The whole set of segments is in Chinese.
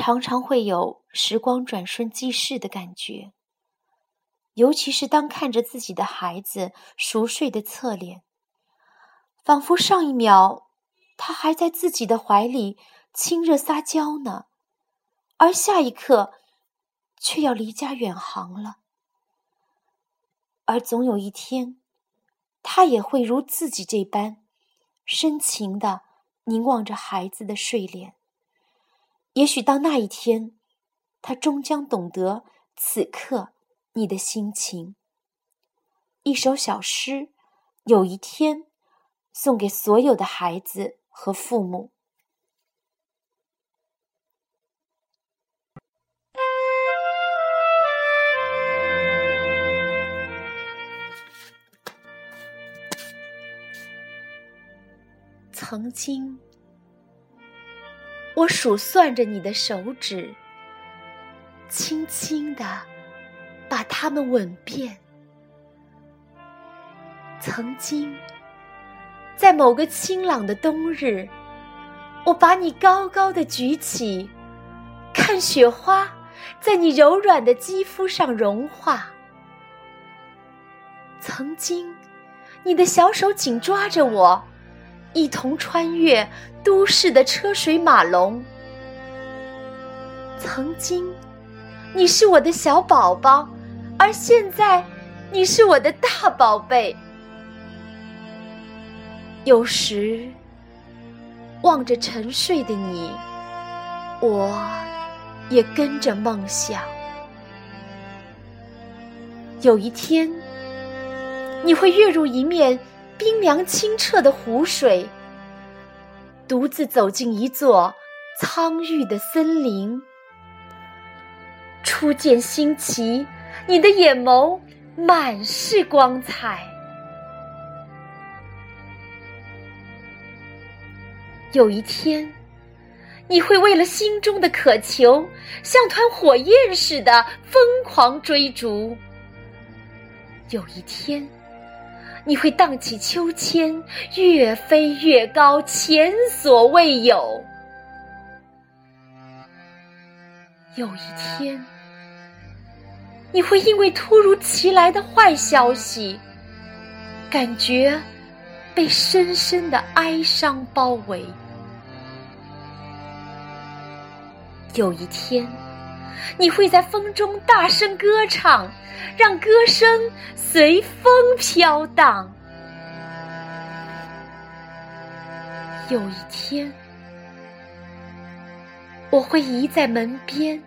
常常会有时光转瞬即逝的感觉，尤其是当看着自己的孩子熟睡的侧脸，仿佛上一秒他还在自己的怀里亲热撒娇呢，而下一刻却要离家远航了。而总有一天，他也会如自己这般深情的凝望着孩子的睡脸。也许到那一天，他终将懂得此刻你的心情。一首小诗，有一天，送给所有的孩子和父母。曾经。我数算着你的手指，轻轻地把它们吻遍。曾经，在某个清朗的冬日，我把你高高的举起，看雪花在你柔软的肌肤上融化。曾经，你的小手紧抓着我。一同穿越都市的车水马龙。曾经，你是我的小宝宝，而现在，你是我的大宝贝。有时，望着沉睡的你，我也跟着梦想。有一天，你会跃入一面。冰凉清澈的湖水，独自走进一座苍郁的森林。初见新奇，你的眼眸满是光彩。有一天，你会为了心中的渴求，像团火焰似的疯狂追逐。有一天。你会荡起秋千，越飞越高，前所未有。有一天，你会因为突如其来的坏消息，感觉被深深的哀伤包围。有一天。你会在风中大声歌唱，让歌声随风飘荡。有一天，我会倚在门边，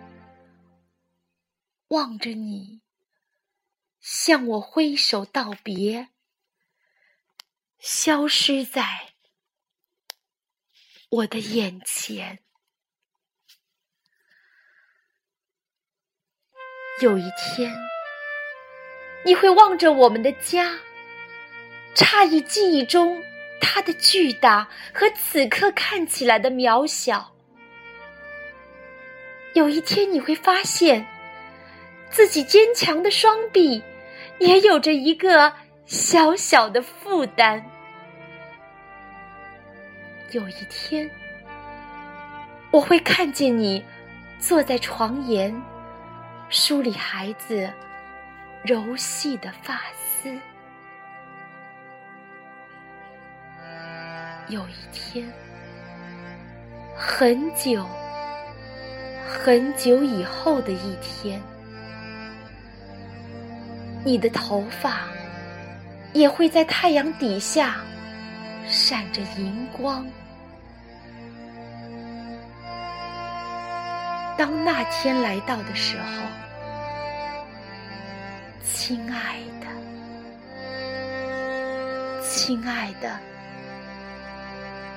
望着你，向我挥手道别，消失在我的眼前。有一天，你会望着我们的家，诧异记忆中它的巨大和此刻看起来的渺小。有一天，你会发现自己坚强的双臂也有着一个小小的负担。有一天，我会看见你坐在床沿。梳理孩子柔细的发丝。有一天，很久很久以后的一天，你的头发也会在太阳底下闪着银光。当那天来到的时候，亲爱的，亲爱的，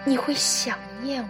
你会想念我。